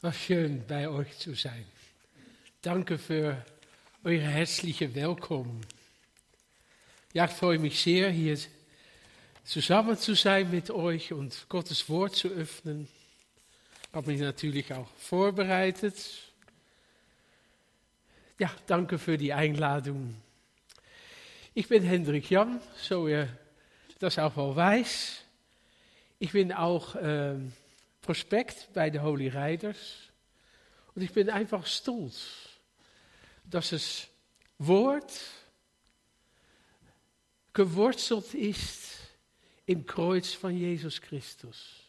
Was schön bei euch zu sein. Danke für eure herzliche Willkommen. Ja, ich freue mich sehr, hier zusammen zu sein mit euch und Gottes Wort zu öffnen. Ich habe mich natürlich auch vorbereitet. Ja, danke für die Einladung. Ich bin Hendrik Jan, so ihr das auch wel weiß. Ich bin auch äh, Prospekt bei den Holy Riders. Und ich bin einfach stolz, dass das Wort gewurzelt ist im Kreuz von Jesus Christus.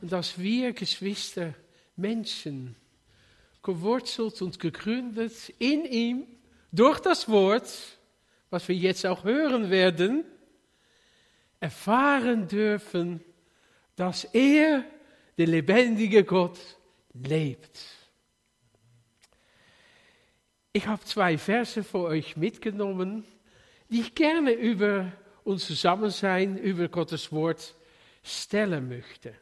Und dass wir Geschwister, Menschen, gewurzelt und gegründet in ihm, durch das Wort, was wir jetzt auch hören werden, erfahren dürfen, dass er der lebendige Gott lebt. Ich habe zwei Verse für euch mitgenommen, die ich gerne über uns Zusammensein, über Gottes Wort stellen möchte.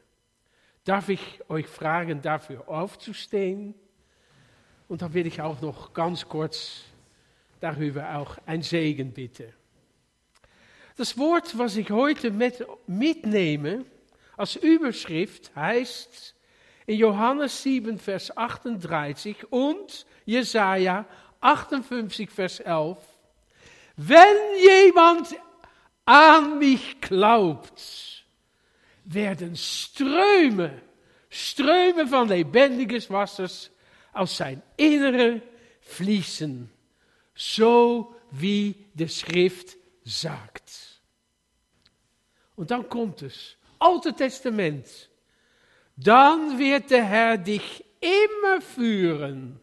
Darf ich euch fragen, dafür aufzustehen? Und dann will ich auch noch ganz kurz darüber auch ein Segen bitten. Das Wort, was ich heute mit, als Überschrift heißt in Johannes 7, Vers 38 und Jesaja 58, Vers 11, wenn jemand an mich glaubt, werden Ströme, Ströme von lebendiges Wassers aus sein Innere fließen, so wie die Schrift sagt. Und dann kommt es. Alte Testament. Dann wird der Herr dich immer führen.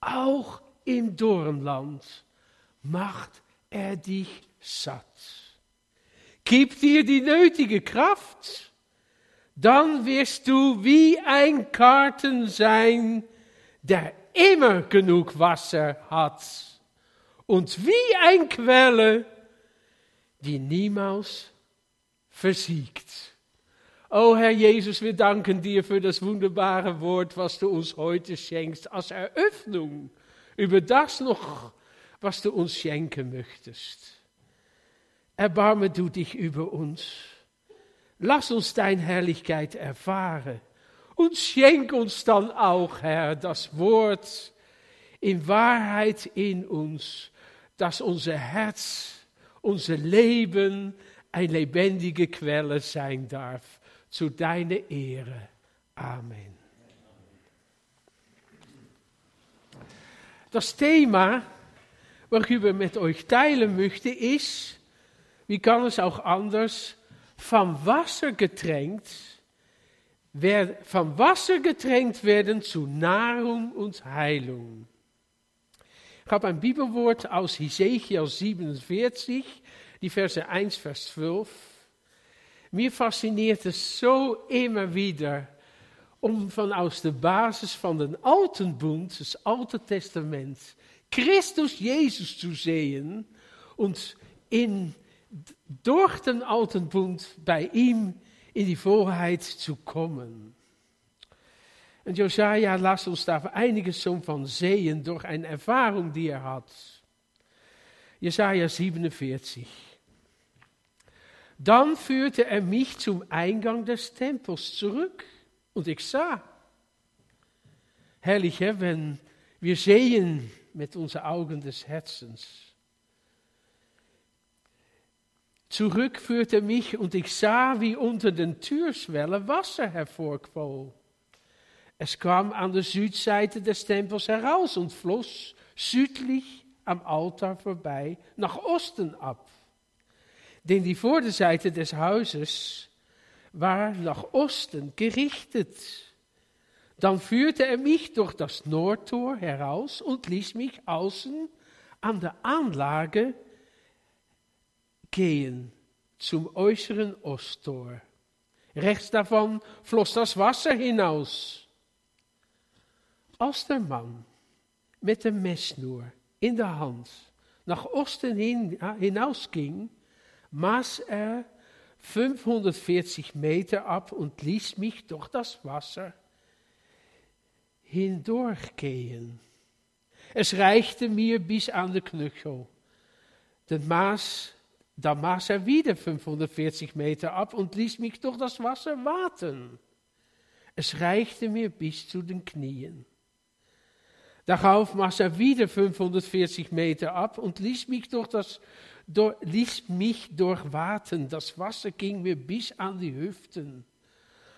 Auch im Dornland macht er dich satt. Gibt dir die nötige Kraft, dann wirst du wie ein Karten sein, der immer genug Wasser hat und wie ein Quelle, die niemals versiegt. O Herr Jesus, wir danken dir für das wunderbare Wort, was du uns heute schenkst, als Eröffnung über das noch, was du uns schenken möchtest. Erbarme du dich über uns. Lass uns deine Herrlichkeit erfahren. Und schenk uns dann auch, Herr, das Wort in Wahrheit in uns, dass unser Herz, unser Leben, eine lebendige Quelle sein darf, zu deiner Ehre. Amen. Das Thema, worüber ich mit euch teilen möchte, ist, wie kann es auch anders, vom Wasser getränkt, vom Wasser getränkt werden zu Nahrung und Heilung. Ich habe ein Bibelwort aus Hesekiel 47, die Verse 1, Vers 12. Mir fasziniert es so immer wieder, om van de basis van den Alten Bund, das Alte Testament, Christus Jesus zu sehen und in, durch den Bund bei ihm in die Volheid zu kommen. Und Josaja lasst uns daar einiges zo van sehen durch eine Erfahrung, die er hat. Jesaja 47. Dann führte er mich zum Eingang des Tempels zurück und ich sah. Herrlich, wenn wir sehen mit unseren Augen des Herzens. Zurück führte er mich und ich sah, wie unter den Türschwellen Wasser hervorquoll. Es kam an der Südseite des Tempels heraus und floss südlich am Altar vorbei nach Osten ab denn die Vorderseite des Hauses war nach Osten gerichtet. Dann führte er mich durch das Nordtor heraus und ließ mich außen an der Anlage gehen zum äußeren Osttor. Rechts davon floss das Wasser hinaus. Als der Mann mit dem Messnur in der Hand nach Osten hin, hinausging, maß er 540 Meter ab und ließ mich durch das Wasser hindurchgehen. Es reichte mir bis an den Knöchel. Den Maß, da maß er wieder 540 Meter ab und ließ mich durch das Wasser warten. Es reichte mir bis zu den Knien. Darauf maß er wieder 540 Meter ab und ließ mich durch das ließ mich durchwaten. Das Wasser ging mir bis an die Hüften.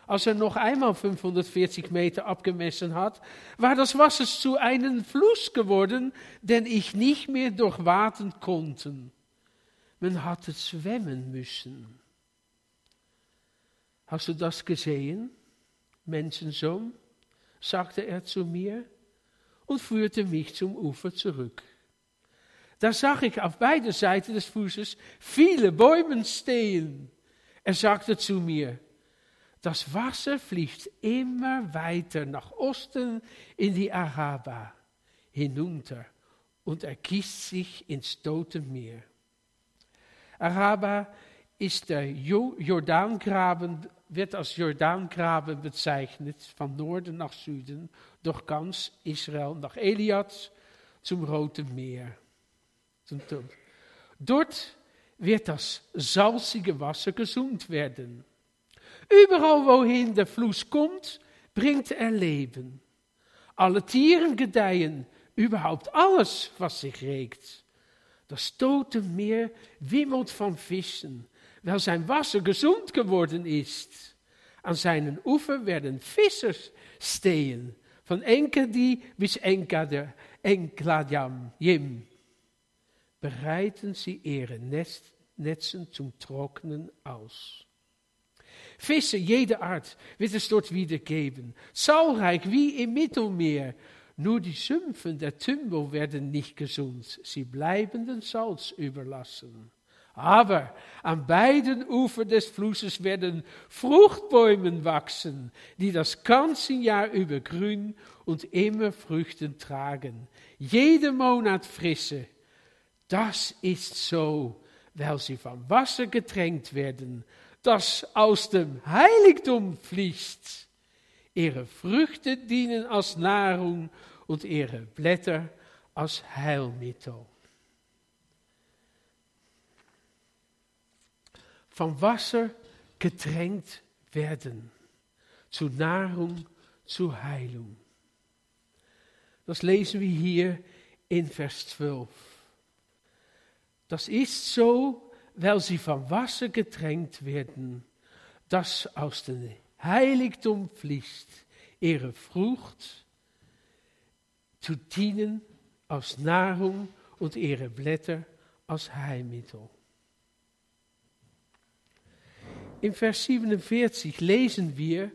Als er noch einmal 540 Meter abgemessen hat, war das Wasser zu einem Fluss geworden, den ich nicht mehr durchwaten konnte. Man hatte zwemmen müssen. Hast du das gesehen, Menschensohn? sagte er zu mir und führte mich zum Ufer zurück. Da zag ich auf beide Seiten des Fußes viele Bäume stehen. Er sagte zu mir, das Wasser fließt immer weiter nach Osten in die Araba hinunter und ergießt sich ins Tote Meer. Araba ist der Jordaangraben, wird als Jordaangraben bezeichnet, von Norden nach Süden, durch ganz Israel, nach Eliad zum Roten Meer. Dort wird das salzige Wasser gesund werden. Überall wohin der Fluss kommt, bringt er Leben. Alle Tieren gedeihen, überhaupt alles, was sich regt. Das tote Meer wimmelt von Fischen, weil sein Wasser gesund geworden ist. An seinen Ufer werden Fischer stehen, von Engadie bis Engadjam, Jim bereiten sie ihre Netzen zum Trocknen aus. Vissen jeder Art wird es dort wieder geben, zahlreich wie im Mittelmeer. Nur die Sümpfen der Tümpel werden nicht gesund, sie bleiben den Salz überlassen. Aber an beiden Ufern des Flusses werden Fruchtbäume wachsen, die das ganze Jahr über grün und immer Früchten tragen. Jeden Monat Frisse, das ist so, weil sie vom Wasser getränkt werden, das aus dem Heiligtum fließt. Ihre Früchte dienen als Nahrung und ihre Blätter als Heilmittel. Vom Wasser getränkt werden, zu Nahrung, zu Heilung. Das lesen wir hier in Vers 12. Das ist so, weil sie vom Wasser getränkt werden, das aus dem Heiligtum fließt, ihre Frucht zu dienen als Nahrung und ihre Blätter als Heilmittel. In Vers 47 lesen wir,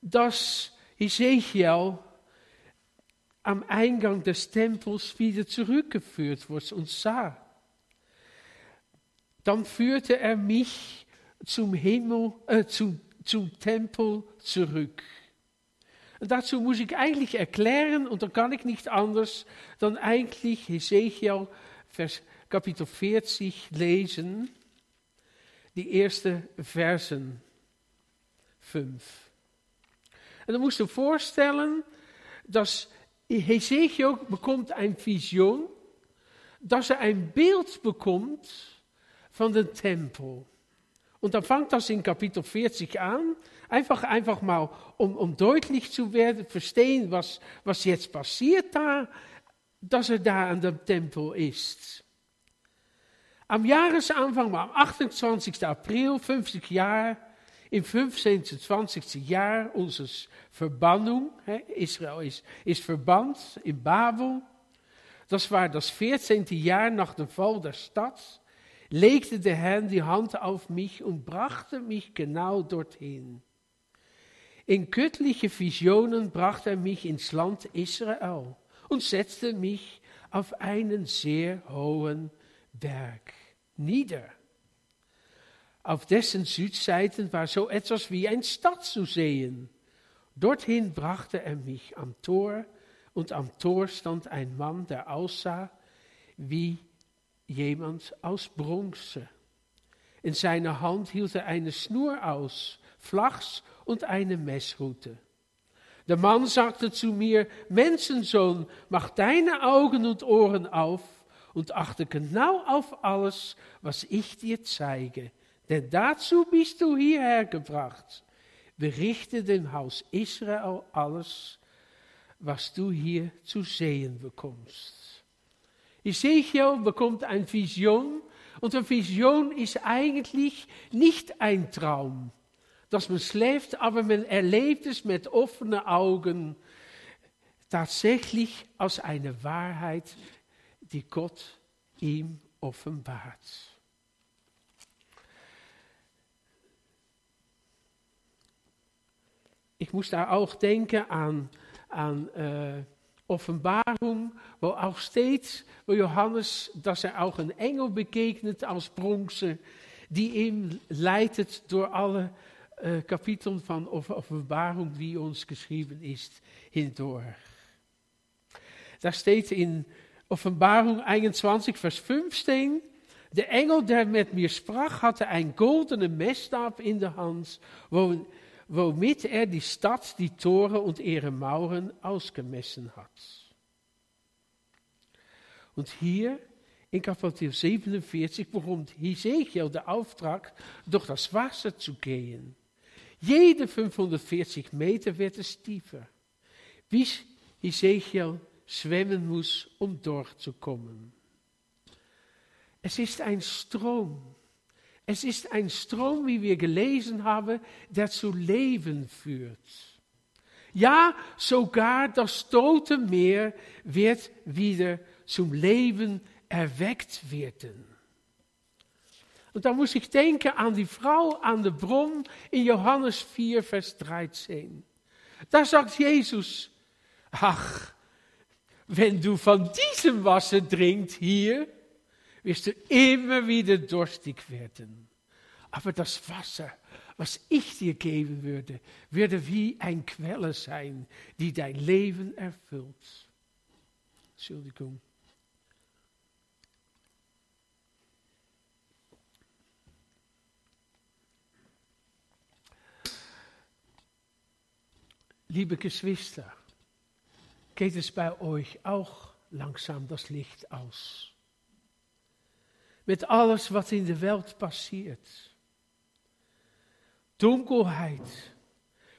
dass Ezekiel am Eingang des Tempels wieder zurückgeführt wird und sah, dann führte er mich zum Himmel, äh, zum, zum Tempel zurück. Und dazu muss ich eigentlich erklären, und da kann ich nicht anders, dann eigentlich Vers, Kapitel 40 lesen, die ersten Versen 5. En dan moest je voorstellen, dat Ezekiel bekommt een Vision, dat er een beeld bekommt von dem Tempel. Und dann fängt das in Kapitel 40 an, einfach, einfach mal, um, um deutlich zu werden, verstehen, was, was jetzt passiert da, er da an dem Tempel ist. Am Jahresanfang, am 28. April, 50 Jaar, im 15. 20. Jahr unseres Verbannung, Israel ist, ist verbannt in Babel, das war das 14. Jahr nach dem Fall der Stadt, legte der Herr die Hand auf mich und brachte mich genau dorthin. In göttliche Visionen brachte er mich ins Land Israel und setzte mich auf einen sehr hohen Berg nieder. Auf dessen Südseiten war so etwas wie ein Stadt zu sehen. Dorthin brachte er mich am Tor, und am Tor stand ein Mann, der aussah wie jemand aus Bronze. In seiner Hand hielt er eine Schnur aus, Flachs und eine Messrute. Der Mann sagte zu mir, Menschensohn, mach deine Augen und Ohren auf und achte genau auf alles, was ich dir zeige. Denn dazu bist du hierher gebracht. Berichte dem Haus Israel alles, was du hier zu sehen bekommst. Ezekiel bekommt eine Vision und eine Vision ist eigentlich nicht ein Traum, dass man schläft, aber man erlebt es mit offenen Augen tatsächlich als eine Wahrheit, die Gott ihm offenbart. Ich muss da auch denken an, an äh, Offenbarung, wo auch steht, wo Johannes, dass er auch een Engel begegnet als Bronze, die ihm leitet door alle äh, Kapiteln van Offenbarung, die ons geschrieben ist, hindurch. Da steht in Offenbarung 21, Vers 15, de Engel, der met mir sprach, hatte een goldene Messstab in de hand, wo womit er die Stadt, die Tore und ihre Mauern ausgemessen hat. Und hier in Kapitel 47 bekommt Hesekiel der Auftrag, durch das Wasser zu gehen. Jede 540 Meter wird es tiefer, bis Hesekiel zwemmen muss, um dort zu kommen. Es ist ein Strom, es ist ein Strom, wie wir gelesen haben, der zu Leben führt. Ja, sogar das tote Meer wird wieder zum Leben erweckt werden. Und da muss ich denken an die Frau an der Bron in Johannes 4, Vers 13. Da sagt Jesus, ach, wenn du von diesem Wasser trinkst hier, wirst du immer wieder durstig werden. Aber das Wasser, was ich dir geben würde, würde wie ein Quelle sein, die dein Leben erfüllt. Entschuldigung. Liebe Geschwister, geht es bei euch auch langsam das Licht aus? Mit alles, was in der Welt passiert. Dunkelheit,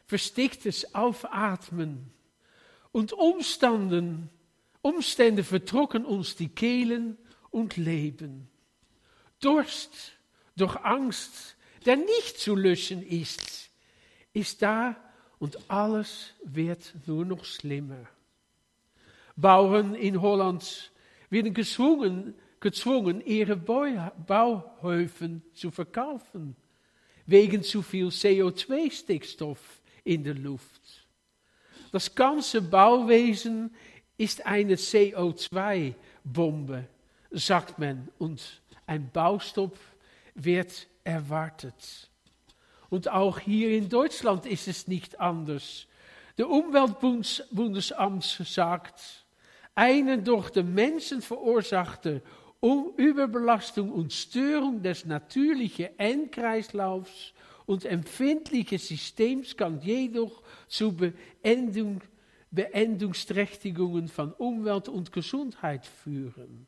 versticktes Aufatmen und Umstanden, Umstände vertrocken uns die Kehlen und Leben. Durst durch Angst, der nicht zu löschen ist, ist da und alles wird nur noch schlimmer. Bauern in Holland werden gezwungen, gezwungen, ihre Bauhöfen zu verkaufen, wegen zu viel CO2-Stickstoff in der Luft. Das ganze Bauwesen ist eine CO2-Bombe, sagt man, und ein Baustopp wird erwartet. Und auch hier in Deutschland ist es nicht anders. Der Umweltbundesamt sagt, eine durch den Menschen verursachte Überbelastung und Störung des natürlichen Endkreislaufs und empfindlichen Systems kann jedoch zu Beendung, Beendungsträchtigungen von Umwelt und Gesundheit führen.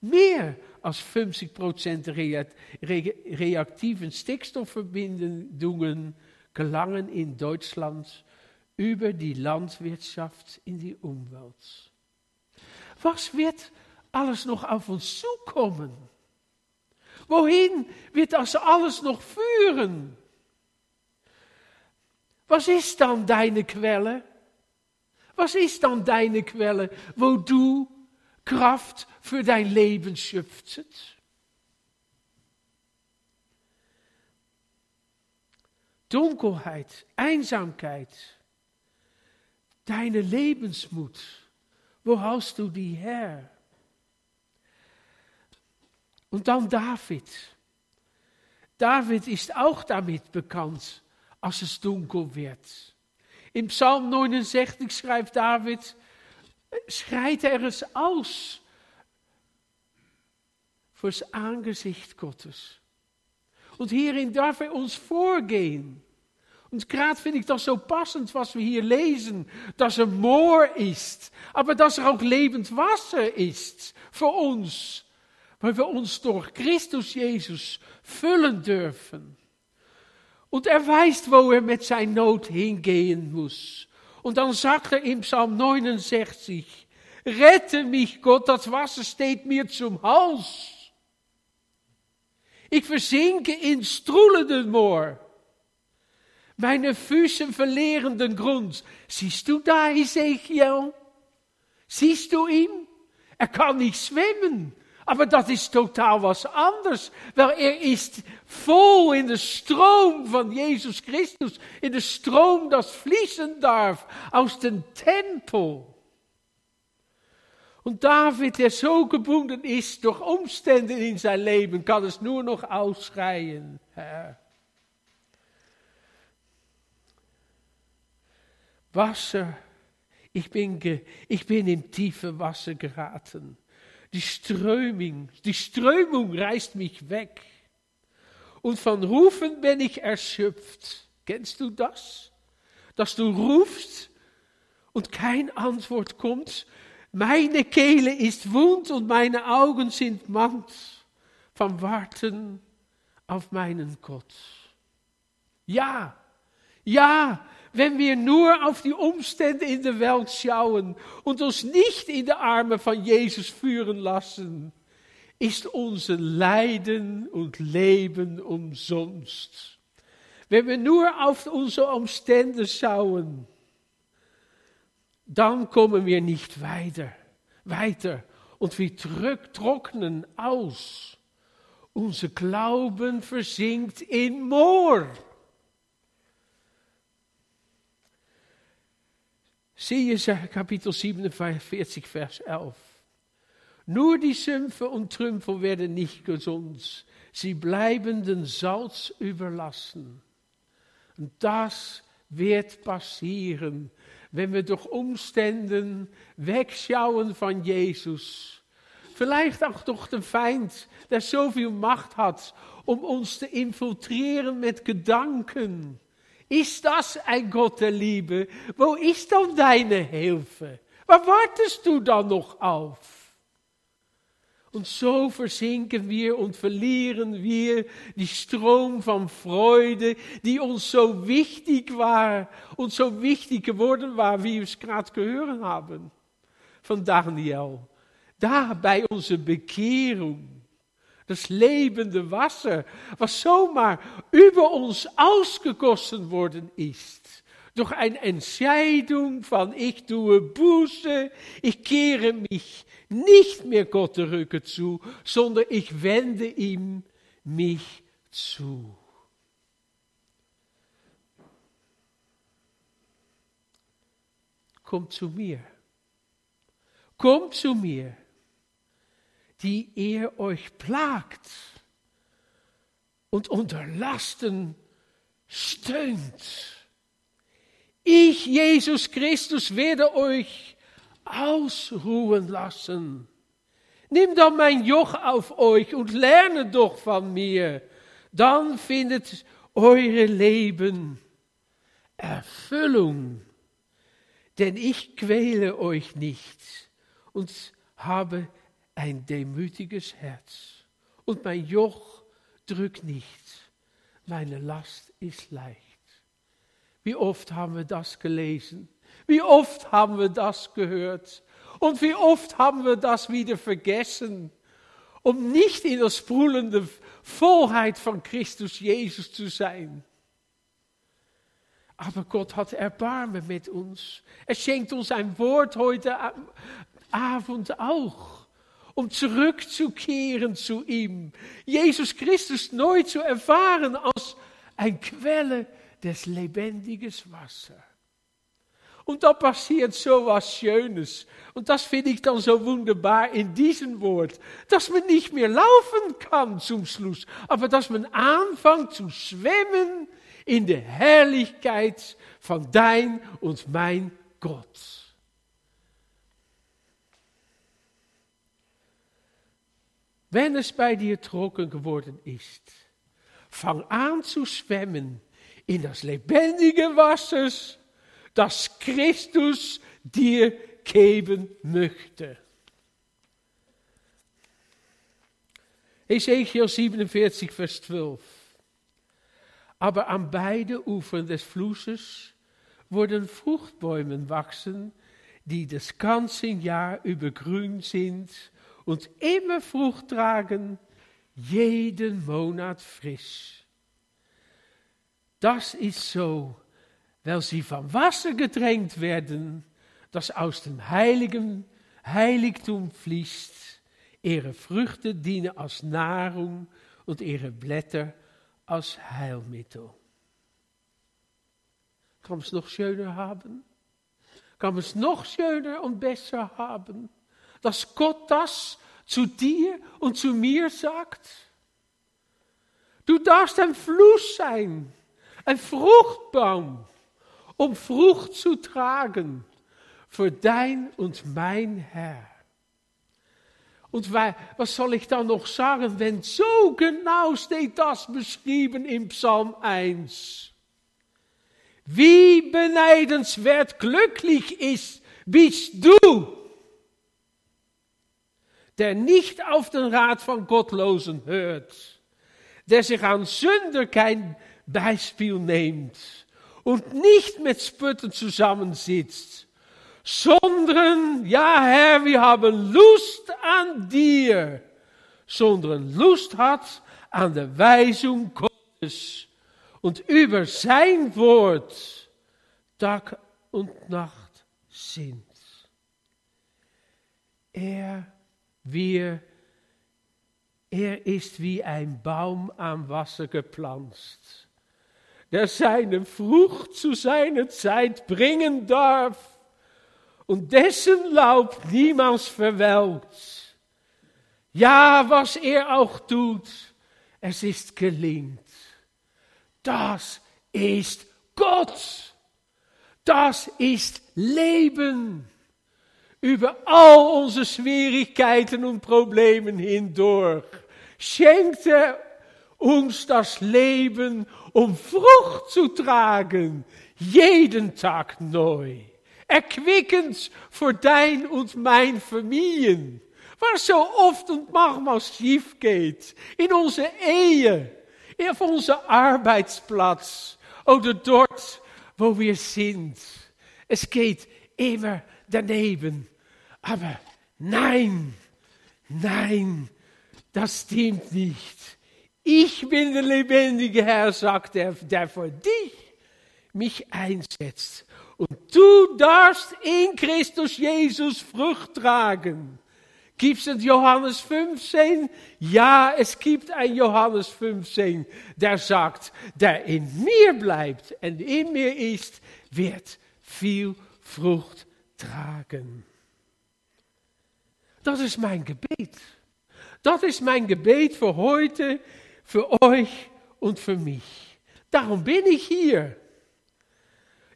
Mehr als 50 Prozent reaktiven Stickstoffverbindungen gelangen in Deutschland über die Landwirtschaft in die Umwelt. Was wird alles noch auf uns zukommen? Wohin wird das alles noch führen? Was ist dann deine Quelle? Was ist dann deine Quelle, wo du Kraft für dein Leben schöpfst? Dunkelheit, Einsamkeit, deine Lebensmut, wo haust du die her? Und dann David. David ist auch damit bekannt, als es dunkel wird. Im Psalm 69 schreibt David, schreit er es aus fürs Angesicht Gottes. Und hierin darf er uns vorgehen Und gerade finde ich das so passend, was wir hier lesen, dass er Moor ist, aber dass er auch lebend Wasser ist für uns, weil wir uns durch Christus Jesus füllen dürfen. Und er weiß, wo er mit seiner Not hingehen muss. Und dann sagt er im Psalm 69, rette mich Gott, das Wasser steht mir zum Hals. Ich versinke in strullenden Moor. Meine Füße verlieren den Grund. Siehst du da Ezekiel? Siehst du ihn? Er kann nicht schwimmen. Aber dat is totaal was anders. Wel, er ist voll in de stroom van Jezus Christus. In de stroom dat fließen darf aus dem Tempel. Und David, der so gebunden ist durch Umstände in sein Leben, kann es nur noch ausschreien, Herr. Wasser, ich bin, ich in tiefe Wasser geraten. Die Strömung, die Strömung reißt mich weg. Und von Rufen bin ich erschöpft. Kennst du das? Dass du rufst und kein Antwort kommt. Meine Kehle ist wund und meine Augen sind mand vom Warten auf meinen Gott. Ja, ja, wenn wir nur auf die Umstände in der Welt schauen und uns nicht in die Arme von Jesus führen lassen, ist unser Leiden und Leben umsonst. Wenn wir nur auf unsere Umstände schauen, dann kommen wir nicht weiter, weiter und wir trocknen aus. Unser Glauben versinkt in Moor. Zie je kapitel 47, Vers 11. Nur die Sümpfe und Trümpfe werden nicht gesund. Sie bleiben den Salz überlassen. Und das wird passieren, wenn wir durch Umständen wegschauen von Jesus. Vielleicht auch durch den Feind, der so viel Macht hat, um uns zu infiltrieren mit Gedanken ist das ein Gott der Liebe? Wo ist dann deine Hilfe? Waar wartest du da noch auf? Und so versinken wir und verlieren wir die Strom von Freude, die uns so wichtig war und so wichtig geworden war, wie wir es gerade gehört haben von Daniel. Da bei unserer Bekehrung das lebende Wasser, was zomaar über uns ausgegossen worden ist. Durch eine Entscheidung von ich tue Buße, ich kehre mich nicht mehr Gott der Rücke zu, sondern ich wende ihm mich zu. Kommt zu mir. Kommt zu mir die ihr euch plagt und unter Lasten stöhnt. Ich, Jesus Christus, werde euch ausruhen lassen. Nimm doch mein Joch auf euch und lerne doch von mir. Dann findet eure Leben Erfüllung. Denn ich quäle euch nicht und habe ein demütiges Herz. Und mein Joch drückt nicht. Meine Last ist leicht. Wie oft haben wir das gelesen? Wie oft haben wir das gehört? Und wie oft haben wir das wieder vergessen, um nicht in der sprudelnden Vollheit von Christus Jesus zu sein? Aber Gott hat Erbarmen mit uns. Er schenkt uns ein Wort heute Abend auch um zurückzukehren zu ihm. Jesus Christus neu zu erfahren als ein Quelle des lebendigen Wassers. Und da passiert so was Schönes. Und das finde ich dann so wunderbar in diesem Wort, dass man nicht mehr laufen kann zum Schluss, aber dass man anfängt zu schwimmen in der Herrlichkeit von dein und mein Gott. Wenn es bei dir trocken geworden ist, fang an zu schwemmen in das lebendige Wassers, das Christus dir geben möchte. Ezekiel 47, Vers 12. Aber an beide Ufern des Flusses wurden Fruchtbäume wachsen, die das ganze Jahr über sind und immer Frucht tragen, jeden Monat frisch. Das ist so, weil sie vom Wasser gedrängt werden, das aus dem heiligen Heiligtum fließt. Ihre Früchte dienen als Nahrung und ihre Blätter als Heilmittel. Kann man es noch schöner haben? Kann es noch schöner und besser haben? Dass Gott das zu dir und zu mir sagt? Du darfst ein Fluss sein, ein Fruchtbaum, um Frucht zu tragen für dein und mein Herr. Und was soll ich dann noch sagen, wenn so genau steht das beschrieben im Psalm 1? Wie beneidenswert glücklich ist, bist du, der nicht auf den Rat von Gottlosen hört, der sich an Sünder kein Beispiel nimmt und nicht mit Spötten zusammensitzt, sondern, ja Herr, wir haben Lust an dir, sondern Lust hat an der Weisung Gottes und über sein Wort Tag und Nacht sind. Er, wir, er ist wie ein Baum am Wasser gepflanzt, der seine Frucht zu seiner Zeit bringen darf und dessen Laub niemals verwelkt. Ja, was er auch tut, es ist gelingt. Das ist Gott. Das ist Leben. Über all unsere Schwierigkeiten und Problemen hindurch schenkt er uns das Leben, um Frucht zu tragen, jeden Tag neu. Erquickend für dein und mein Familien. Was so oft und manchmal schief geht in onze Ehe, auf unser Arbeitsplatz oder dort, wo wir sind. Es geht immer daneben. Aber nein, nein, das stimmt nicht. Ich bin der lebendige Herr, sagt er, der für dich mich einsetzt. Und du darfst in Christus Jesus Frucht tragen. Gibt es in Johannes 15? Ja, es gibt ein Johannes 15, der sagt, der in mir bleibt und in mir ist, wird viel Frucht tragen. Das ist mein Gebet. Das ist mein Gebet für heute, für euch und für mich. Darum bin ich hier.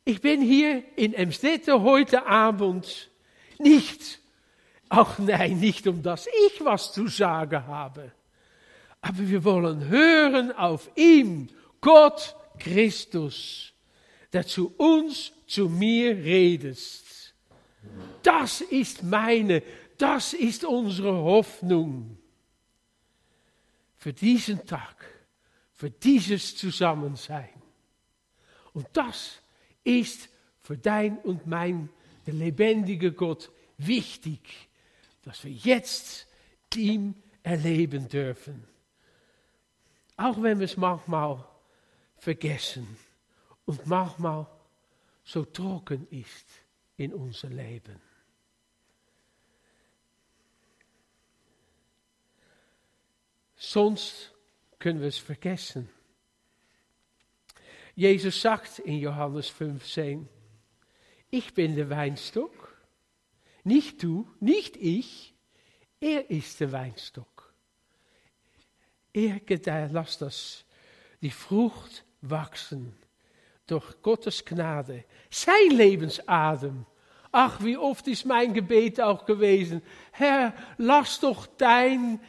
Ich bin hier in Emstede heute Abend nicht auch nein, nicht um dass ich was zu sagen habe. Aber wir wollen hören auf ihm, Gott Christus, der zu uns, zu mir redest. Das ist meine, das ist unsere Hoffnung für diesen Tag, für dieses Zusammensein. Und das ist für dein und mein, der lebendige Gott, wichtig dass wir jetzt ihm erleben dürfen. Auch wenn wir es manchmal vergessen und manchmal so trocken ist in unser Leben. Sonst können wir es vergessen. Jesus sagt in Johannes 15, ich bin der Weinstock nicht du, nicht ich. Er ist der Weinstock. Er lässt das, die Frucht wachsen durch Gottes Gnade. Sein Lebensadem. Ach, wie oft ist mein Gebet auch gewesen. Herr, lass doch dein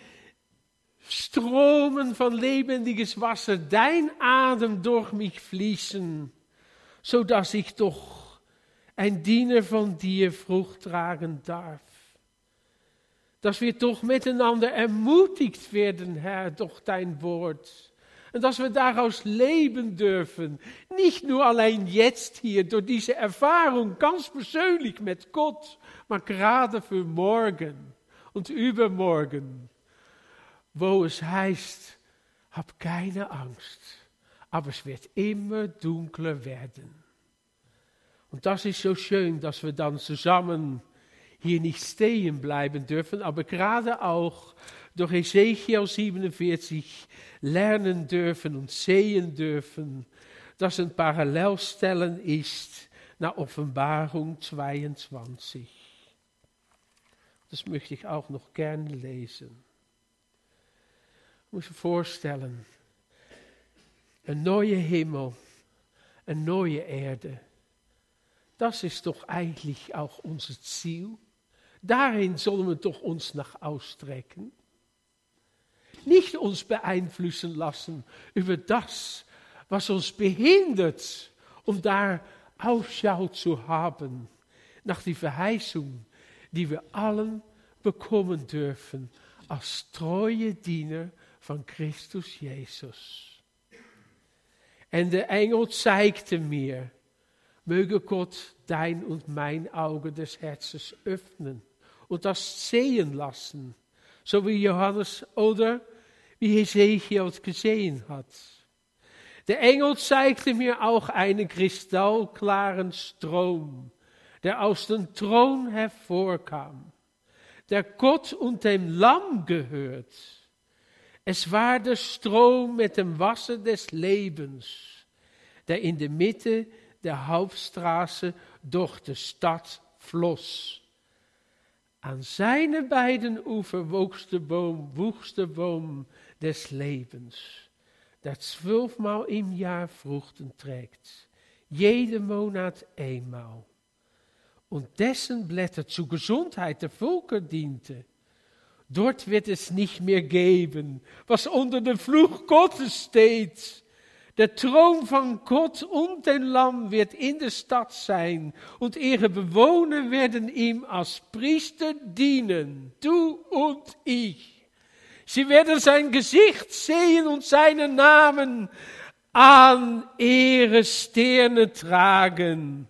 Stromen von lebendiges Wasser, dein Adem durch mich fließen, so dass ich doch ein Diener von dir Frucht tragen darf. Dass wir doch miteinander ermutigt werden, Herr, durch dein Wort. Und dass wir daraus leben dürfen. Nicht nur allein jetzt hier, durch diese Erfahrung ganz persönlich mit Gott, maar gerade für morgen und übermorgen, wo es heißt, hab keine Angst, aber es wird immer dunkler werden. Und das ist so schön, dass wir dann zusammen hier nicht stehen bleiben dürfen, aber gerade auch durch Ezekiel 47 lernen dürfen und sehen dürfen, dass ein Parallelstellen ist nach Offenbarung 22. Das möchte ich auch noch gern lesen. Muss je voorstellen, een neue Himmel, een neue Erde. Das ist doch eigentlich auch unser Ziel. Darin sollen wir doch uns nach ausstrecken. Nicht uns beeinflussen lassen über das, was uns behindert, um da Ausschau zu haben nach die Verheißung, die wir allen bekommen dürfen als treue Diener von Christus Jesus. Und der Engel zeigte mir, möge Gott dein und mein Auge des Herzens öffnen und das sehen lassen, so wie Johannes oder wie Ezekiel gesehen hat. Der Engel zeigte mir auch einen kristallklaren Strom, der aus dem Thron hervorkam, der Gott und dem Lamm gehört. Es war der Strom mit dem Wasser des Lebens, der in der Mitte der Hauptstraße durch die Stadt floss. An seinen beiden Ufer wuchs der Baum, wuchs der Baum des Lebens, der zwölfmal im Jahr Fruchten trägt, jeden Monat einmal und dessen Blätter zur Gesundheit der Völker diente. Dort wird es nicht mehr geben, was unter dem Fluch Gottes steht. Der Thron von Gott und den Lamm wird in der Stadt sein und ihre Bewohner werden ihm als Priester dienen, du und ich. Sie werden sein Gesicht sehen und seinen Namen an ihre Sterne tragen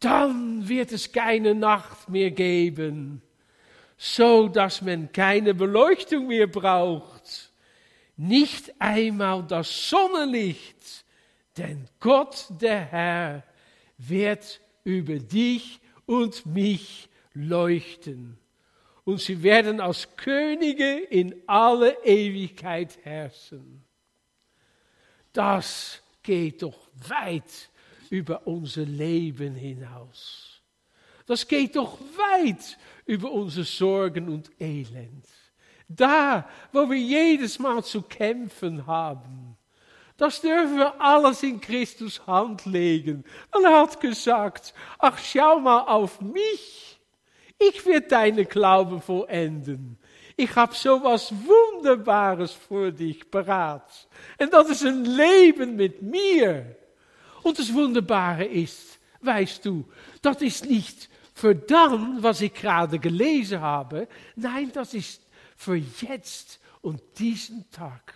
dann wird es keine Nacht mehr geben, so dass man keine Beleuchtung mehr braucht, nicht einmal das Sonnenlicht, denn Gott der Herr wird über dich und mich leuchten. Und sie werden als Könige in alle Ewigkeit herrschen. Das geht doch weit über unser Leben hinaus. Das geht doch weit über unsere Sorgen und Elend. Da, wo wir jedes Mal zu kämpfen haben, das dürfen wir alles in Christus Hand legen. Und er hat gesagt, ach schau mal auf mich. Ich werde deine Glaube vollenden. Ich habe so was Wunderbares für dich parat. Und das ist ein Leben mit mir. Und das Wunderbare ist, weißt du, das ist nicht für dann, was ich gerade gelesen habe. Nein, das ist für jetzt und diesen Tag.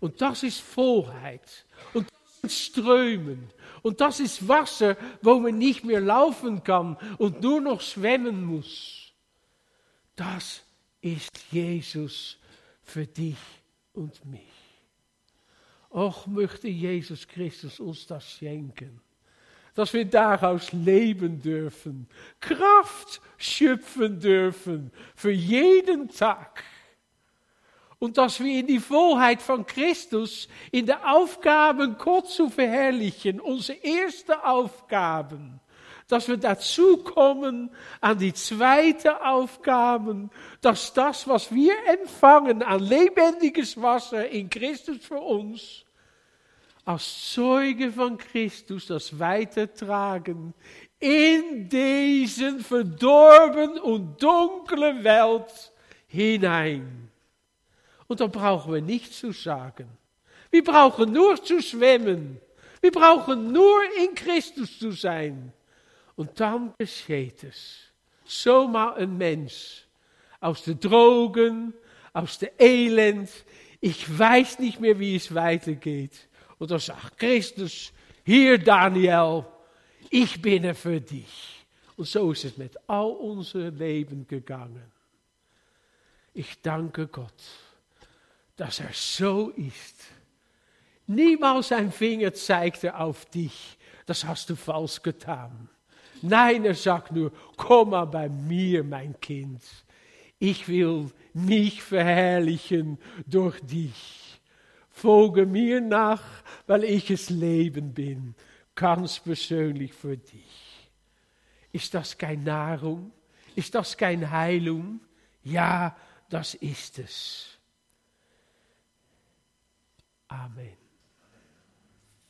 Und das ist Vollheit. Und das sind Strömen. Und das ist Wasser, wo man nicht mehr laufen kann und nur noch schwimmen muss. Das ist Jesus für dich und mich. Och, möchte Jesus Christus uns das schenken. Dass wir daraus leben dürfen, Kraft schöpfen dürfen für jeden Tag. Und dass wir in die Vollheit von Christus, in der Aufgaben Gott zu verherrlichen, unsere erste Aufgaben, dass wir dazu kommen an die zweite Aufgaben, dass das, was wir empfangen an lebendiges Wasser in Christus für uns, als Zeuge von Christus das weitertragen in diesen verdorben und dunkle Welt hinein. Und dann brauchen wir nichts zu sagen. Wir brauchen nur zu schwimmen. Wir brauchen nur in Christus zu sein. Und dann geschieht es. Zomaar een mens. Aus der Drogen, aus der Elend. Ich weiß nicht mehr, wie es weitergeht. Und dann sagt Christus, hier Daniel, ich bin er für dich. Und so ist es mit all unser Leben gegangen. Ich danke Gott, dass er so ist. Niemals ein Finger zeigt er auf dich. Das hast du falsch getan. Nein, er sagt nur, komm mal bei mir, mein Kind. Ich will mich verherrlichen durch dich. Folge mir nach, weil ich es Leben bin, ganz persönlich für dich. Ist das kein Nahrung? Ist das kein Heilung? Ja, das ist es. Amen.